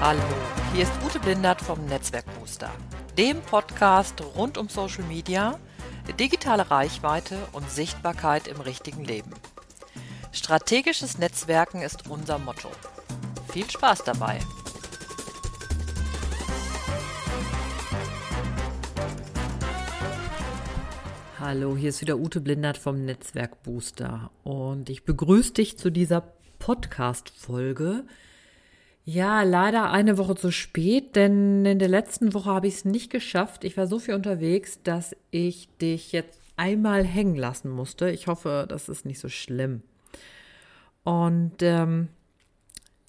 Hallo, hier ist Ute Blindert vom Netzwerkbooster, dem Podcast rund um Social Media, digitale Reichweite und Sichtbarkeit im richtigen Leben. Strategisches Netzwerken ist unser Motto. Viel Spaß dabei! Hallo, hier ist wieder Ute Blindert vom Netzwerkbooster und ich begrüße dich zu dieser Podcast-Folge. Ja, leider eine Woche zu spät, denn in der letzten Woche habe ich es nicht geschafft. Ich war so viel unterwegs, dass ich dich jetzt einmal hängen lassen musste. Ich hoffe, das ist nicht so schlimm. Und ähm,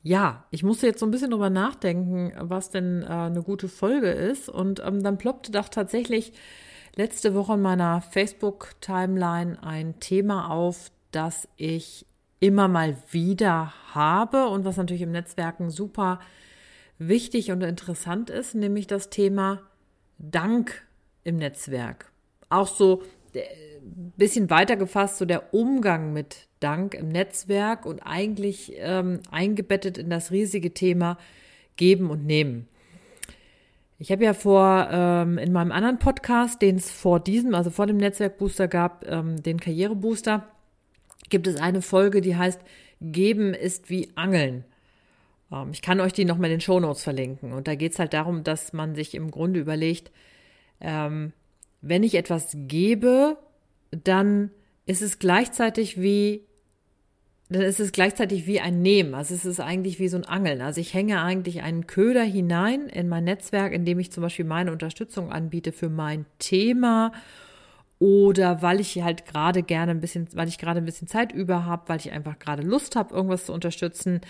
ja, ich musste jetzt so ein bisschen drüber nachdenken, was denn äh, eine gute Folge ist. Und ähm, dann ploppte doch tatsächlich letzte Woche in meiner Facebook-Timeline ein Thema auf, das ich immer mal wieder habe und was natürlich im Netzwerken super wichtig und interessant ist, nämlich das Thema Dank im Netzwerk. Auch so ein äh, bisschen weiter gefasst, so der Umgang mit Dank im Netzwerk und eigentlich ähm, eingebettet in das riesige Thema Geben und Nehmen. Ich habe ja vor ähm, in meinem anderen Podcast, den es vor diesem, also vor dem Netzwerkbooster gab, ähm, den Karrierebooster, gibt es eine Folge, die heißt Geben ist wie Angeln. Ähm, ich kann euch die nochmal in den Shownotes verlinken. Und da geht es halt darum, dass man sich im Grunde überlegt, ähm, wenn ich etwas gebe, dann ist es gleichzeitig wie dann ist es gleichzeitig wie ein Nehmen. Also es ist eigentlich wie so ein Angeln. Also ich hänge eigentlich einen Köder hinein in mein Netzwerk, indem ich zum Beispiel meine Unterstützung anbiete für mein Thema oder weil ich halt gerade gerne ein bisschen, weil ich gerade ein bisschen Zeit über habe, weil ich einfach gerade Lust habe, irgendwas zu unterstützen.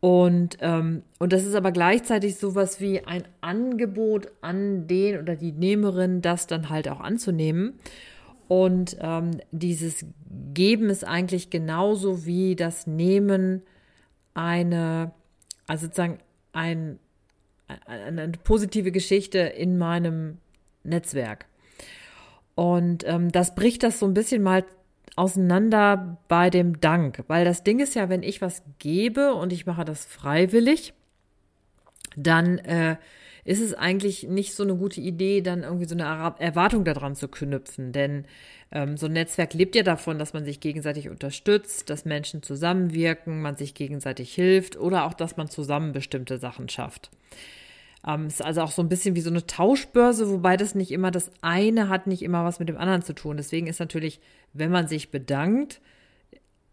Und, ähm, und das ist aber gleichzeitig sowas wie ein Angebot an den oder die Nehmerin, das dann halt auch anzunehmen. Und ähm, dieses Geben ist eigentlich genauso wie das Nehmen eine, also sozusagen ein, eine positive Geschichte in meinem Netzwerk. Und ähm, das bricht das so ein bisschen mal auseinander bei dem Dank, weil das Ding ist ja, wenn ich was gebe und ich mache das freiwillig, dann äh, ist es eigentlich nicht so eine gute Idee, dann irgendwie so eine Erwartung daran zu knüpfen. Denn ähm, so ein Netzwerk lebt ja davon, dass man sich gegenseitig unterstützt, dass Menschen zusammenwirken, man sich gegenseitig hilft oder auch, dass man zusammen bestimmte Sachen schafft. Ähm, ist also auch so ein bisschen wie so eine Tauschbörse, wobei das nicht immer das eine hat, nicht immer was mit dem anderen zu tun. Deswegen ist natürlich, wenn man sich bedankt,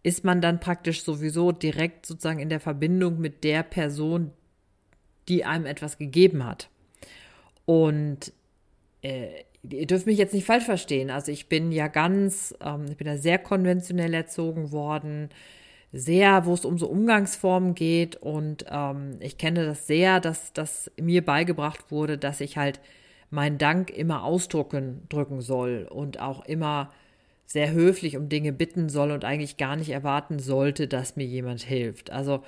ist man dann praktisch sowieso direkt sozusagen in der Verbindung mit der Person, die einem etwas gegeben hat. Und äh, ihr dürft mich jetzt nicht falsch verstehen. Also ich bin ja ganz, ähm, ich bin da sehr konventionell erzogen worden, sehr, wo es um so Umgangsformen geht. Und ähm, ich kenne das sehr, dass das mir beigebracht wurde, dass ich halt meinen Dank immer ausdrücken drücken soll und auch immer sehr höflich um Dinge bitten soll und eigentlich gar nicht erwarten sollte, dass mir jemand hilft. Also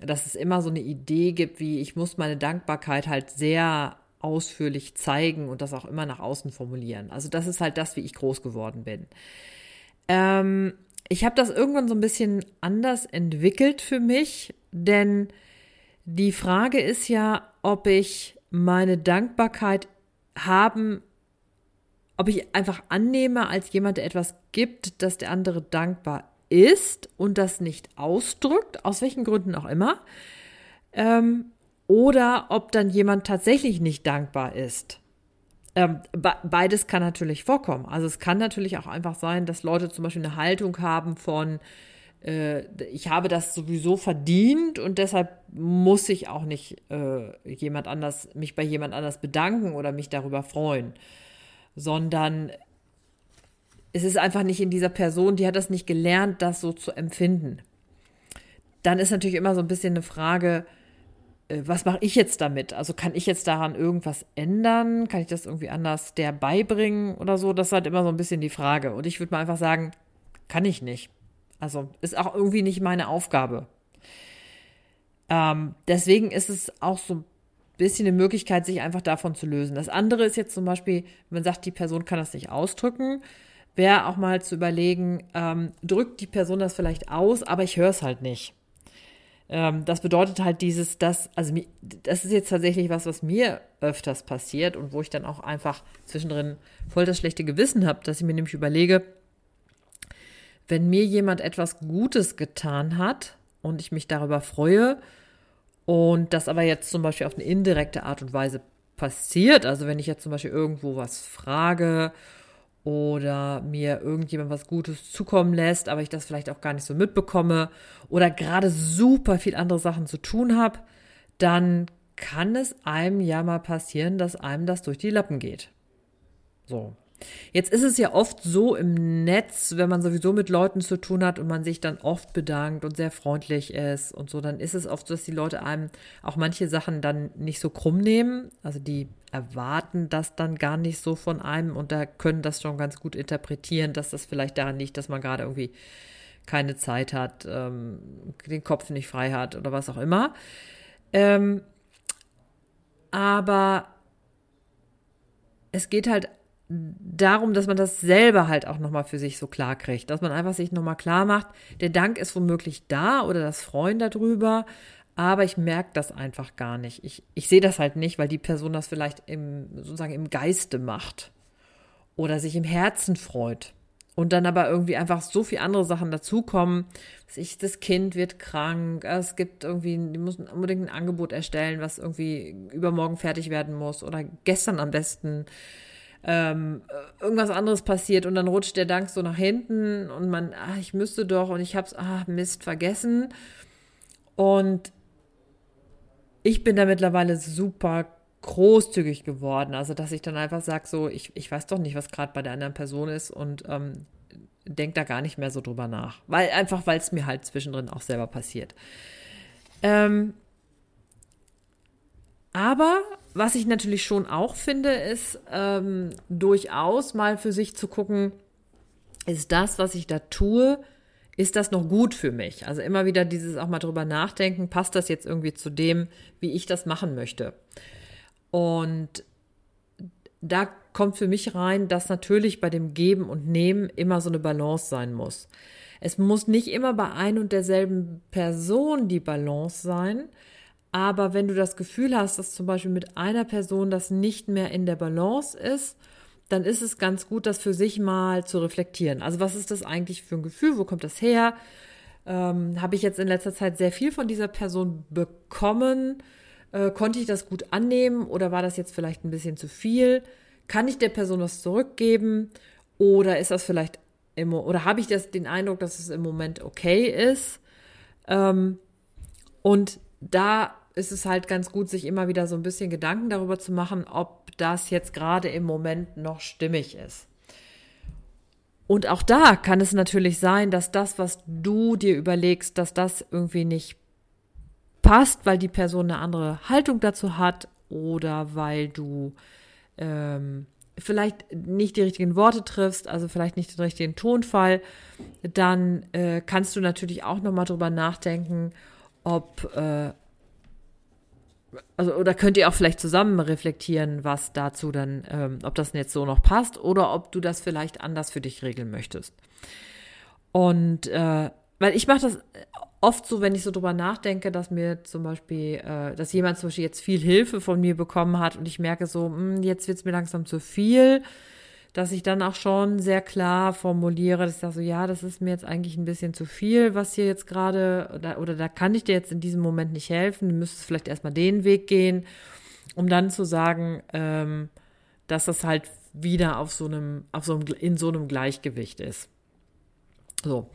dass es immer so eine Idee gibt, wie ich muss meine Dankbarkeit halt sehr ausführlich zeigen und das auch immer nach außen formulieren. Also das ist halt das, wie ich groß geworden bin. Ähm, ich habe das irgendwann so ein bisschen anders entwickelt für mich, denn die Frage ist ja, ob ich meine Dankbarkeit haben, ob ich einfach annehme als jemand, der etwas gibt, dass der andere dankbar ist und das nicht ausdrückt, aus welchen Gründen auch immer, ähm, oder ob dann jemand tatsächlich nicht dankbar ist. Ähm, beides kann natürlich vorkommen. Also es kann natürlich auch einfach sein, dass Leute zum Beispiel eine Haltung haben von, äh, ich habe das sowieso verdient und deshalb muss ich auch nicht äh, jemand anders, mich bei jemand anders bedanken oder mich darüber freuen, sondern es ist einfach nicht in dieser Person, die hat das nicht gelernt, das so zu empfinden. Dann ist natürlich immer so ein bisschen eine Frage, was mache ich jetzt damit? Also kann ich jetzt daran irgendwas ändern? Kann ich das irgendwie anders der beibringen oder so? Das ist halt immer so ein bisschen die Frage. Und ich würde mal einfach sagen, kann ich nicht. Also ist auch irgendwie nicht meine Aufgabe. Ähm, deswegen ist es auch so ein bisschen eine Möglichkeit, sich einfach davon zu lösen. Das andere ist jetzt zum Beispiel, wenn man sagt, die Person kann das nicht ausdrücken, wäre auch mal zu überlegen, ähm, drückt die Person das vielleicht aus, aber ich höre es halt nicht. Ähm, das bedeutet halt dieses, dass, also das ist jetzt tatsächlich was, was mir öfters passiert und wo ich dann auch einfach zwischendrin voll das schlechte Gewissen habe, dass ich mir nämlich überlege, wenn mir jemand etwas Gutes getan hat und ich mich darüber freue und das aber jetzt zum Beispiel auf eine indirekte Art und Weise passiert, also wenn ich jetzt zum Beispiel irgendwo was frage oder mir irgendjemand was Gutes zukommen lässt, aber ich das vielleicht auch gar nicht so mitbekomme oder gerade super viel andere Sachen zu tun habe, dann kann es einem ja mal passieren, dass einem das durch die Lappen geht. So. Jetzt ist es ja oft so im Netz, wenn man sowieso mit Leuten zu tun hat und man sich dann oft bedankt und sehr freundlich ist und so, dann ist es oft so, dass die Leute einem auch manche Sachen dann nicht so krumm nehmen. Also die erwarten das dann gar nicht so von einem und da können das schon ganz gut interpretieren, dass das vielleicht daran liegt, dass man gerade irgendwie keine Zeit hat, ähm, den Kopf nicht frei hat oder was auch immer. Ähm, aber es geht halt darum, dass man das selber halt auch nochmal für sich so klar kriegt, dass man einfach sich nochmal klar macht, der Dank ist womöglich da oder das Freuen darüber, aber ich merke das einfach gar nicht. Ich, ich sehe das halt nicht, weil die Person das vielleicht im, sozusagen im Geiste macht oder sich im Herzen freut. Und dann aber irgendwie einfach so viele andere Sachen dazukommen. Das Kind wird krank, es gibt irgendwie, die müssen unbedingt ein Angebot erstellen, was irgendwie übermorgen fertig werden muss oder gestern am besten ähm, irgendwas anderes passiert und dann rutscht der Dank so nach hinten und man, ah, ich müsste doch und ich hab's, ah, Mist, vergessen. Und ich bin da mittlerweile super großzügig geworden. Also, dass ich dann einfach sage, so, ich, ich weiß doch nicht, was gerade bei der anderen Person ist und ähm, denke da gar nicht mehr so drüber nach. Weil einfach, weil es mir halt zwischendrin auch selber passiert. Ähm, aber was ich natürlich schon auch finde, ist ähm, durchaus mal für sich zu gucken, ist das, was ich da tue, ist das noch gut für mich? Also immer wieder dieses auch mal drüber nachdenken, passt das jetzt irgendwie zu dem, wie ich das machen möchte? Und da kommt für mich rein, dass natürlich bei dem Geben und Nehmen immer so eine Balance sein muss. Es muss nicht immer bei ein und derselben Person die Balance sein, aber wenn du das Gefühl hast, dass zum Beispiel mit einer Person das nicht mehr in der Balance ist, dann ist es ganz gut, das für sich mal zu reflektieren. Also was ist das eigentlich für ein Gefühl? Wo kommt das her? Ähm, Habe ich jetzt in letzter Zeit sehr viel von dieser Person bekommen? Äh, konnte ich das gut annehmen oder war das jetzt vielleicht ein bisschen zu viel? Kann ich der Person was zurückgeben? Oder ist das vielleicht im, oder habe ich das den Eindruck, dass es im Moment okay ist? Ähm, und da ist es halt ganz gut, sich immer wieder so ein bisschen Gedanken darüber zu machen, ob das jetzt gerade im Moment noch stimmig ist. Und auch da kann es natürlich sein, dass das, was du dir überlegst, dass das irgendwie nicht passt, weil die Person eine andere Haltung dazu hat oder weil du ähm, vielleicht nicht die richtigen Worte triffst, also vielleicht nicht den richtigen Tonfall, dann äh, kannst du natürlich auch nochmal drüber nachdenken, ob äh, also oder könnt ihr auch vielleicht zusammen reflektieren, was dazu dann, ähm, ob das jetzt so noch passt oder ob du das vielleicht anders für dich regeln möchtest. Und äh, weil ich mache das oft so, wenn ich so drüber nachdenke, dass mir zum Beispiel, äh, dass jemand zum Beispiel jetzt viel Hilfe von mir bekommen hat und ich merke so, mh, hm, jetzt wird's mir langsam zu viel dass ich dann auch schon sehr klar formuliere, dass ich sage so, ja, das ist mir jetzt eigentlich ein bisschen zu viel, was hier jetzt gerade, oder, oder da kann ich dir jetzt in diesem Moment nicht helfen, du müsstest vielleicht erstmal den Weg gehen, um dann zu sagen, ähm, dass das halt wieder auf so einem, auf so einem, in so einem Gleichgewicht ist. So.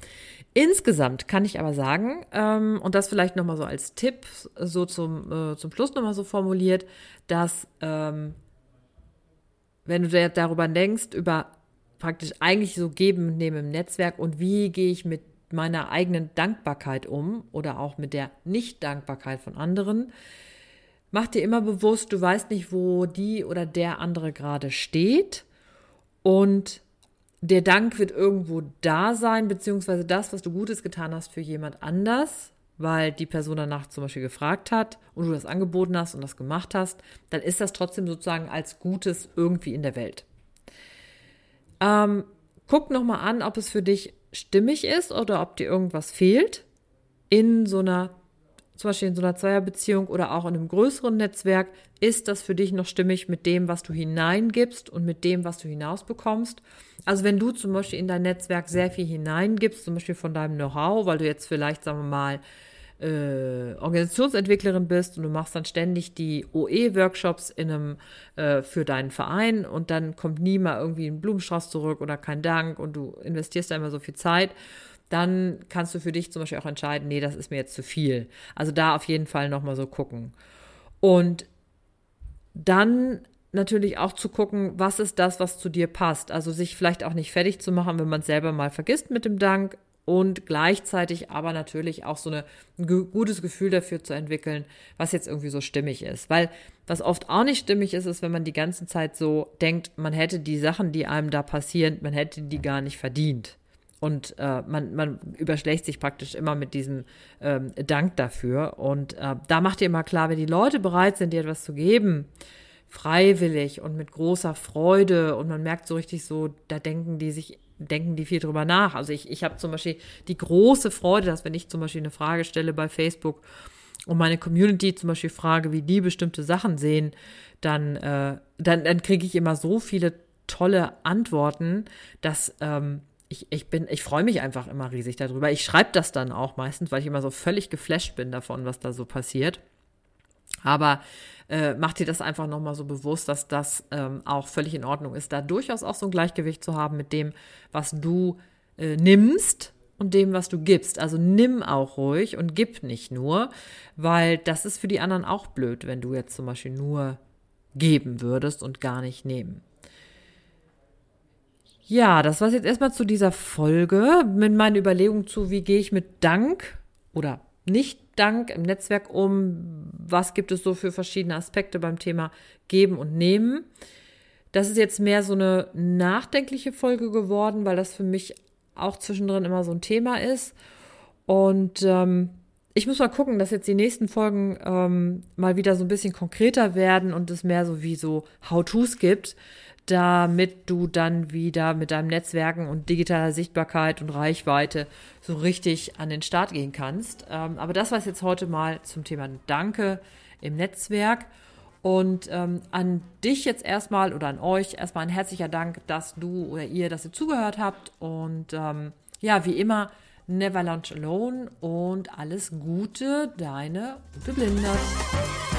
Insgesamt kann ich aber sagen, ähm, und das vielleicht nochmal so als Tipp, so zum, äh, zum Schluss nochmal so formuliert, dass ähm, wenn du darüber denkst, über praktisch eigentlich so geben und nehmen im Netzwerk und wie gehe ich mit meiner eigenen Dankbarkeit um oder auch mit der Nicht-Dankbarkeit von anderen, mach dir immer bewusst, du weißt nicht, wo die oder der andere gerade steht und der Dank wird irgendwo da sein, beziehungsweise das, was du Gutes getan hast für jemand anders, weil die Person danach zum Beispiel gefragt hat und du das angeboten hast und das gemacht hast, dann ist das trotzdem sozusagen als Gutes irgendwie in der Welt. Ähm, guck nochmal an, ob es für dich stimmig ist oder ob dir irgendwas fehlt in so einer zum Beispiel in so einer Zweierbeziehung oder auch in einem größeren Netzwerk, ist das für dich noch stimmig mit dem, was du hineingibst und mit dem, was du hinausbekommst? Also wenn du zum Beispiel in dein Netzwerk sehr viel hineingibst, zum Beispiel von deinem Know-how, weil du jetzt vielleicht, sagen wir mal, äh, Organisationsentwicklerin bist und du machst dann ständig die OE-Workshops in einem äh, für deinen Verein und dann kommt nie mal irgendwie ein Blumenstrauß zurück oder kein Dank und du investierst da immer so viel Zeit, dann kannst du für dich zum Beispiel auch entscheiden, nee, das ist mir jetzt zu viel. Also da auf jeden Fall nochmal so gucken. Und dann natürlich auch zu gucken, was ist das, was zu dir passt. Also sich vielleicht auch nicht fertig zu machen, wenn man es selber mal vergisst mit dem Dank, und gleichzeitig aber natürlich auch so eine, ein gutes Gefühl dafür zu entwickeln, was jetzt irgendwie so stimmig ist. Weil was oft auch nicht stimmig ist, ist, wenn man die ganze Zeit so denkt, man hätte die Sachen, die einem da passieren, man hätte die gar nicht verdient. Und äh, man, man überschlägt sich praktisch immer mit diesem ähm, Dank dafür. Und äh, da macht ihr immer klar, wenn die Leute bereit sind, dir etwas zu geben, freiwillig und mit großer Freude und man merkt so richtig so, da denken die sich denken die viel drüber nach. Also ich, ich habe zum Beispiel die große Freude, dass wenn ich zum Beispiel eine Frage stelle bei Facebook und meine Community zum Beispiel frage, wie die bestimmte Sachen sehen, dann, äh, dann, dann kriege ich immer so viele tolle Antworten, dass ähm, ich, ich bin, ich freue mich einfach immer riesig darüber. Ich schreibe das dann auch meistens, weil ich immer so völlig geflasht bin davon, was da so passiert. Aber äh, mach dir das einfach nochmal so bewusst, dass das ähm, auch völlig in Ordnung ist, da durchaus auch so ein Gleichgewicht zu haben mit dem, was du äh, nimmst und dem, was du gibst. Also nimm auch ruhig und gib nicht nur, weil das ist für die anderen auch blöd, wenn du jetzt zum Beispiel nur geben würdest und gar nicht nehmen. Ja, das war jetzt erstmal zu dieser Folge mit meinen Überlegungen zu, wie gehe ich mit Dank oder nicht Dank im Netzwerk um? Was gibt es so für verschiedene Aspekte beim Thema Geben und Nehmen? Das ist jetzt mehr so eine nachdenkliche Folge geworden, weil das für mich auch zwischendrin immer so ein Thema ist. Und ähm, ich muss mal gucken, dass jetzt die nächsten Folgen ähm, mal wieder so ein bisschen konkreter werden und es mehr so wie so How-Tos gibt, damit du dann wieder mit deinem Netzwerken und digitaler Sichtbarkeit und Reichweite so richtig an den Start gehen kannst. Ähm, aber das war es jetzt heute mal zum Thema Danke im Netzwerk. Und ähm, an dich jetzt erstmal oder an euch erstmal ein herzlicher Dank, dass du oder ihr, dass ihr zugehört habt. Und ähm, ja, wie immer, never lunch alone und alles Gute, deine Ute Blinders.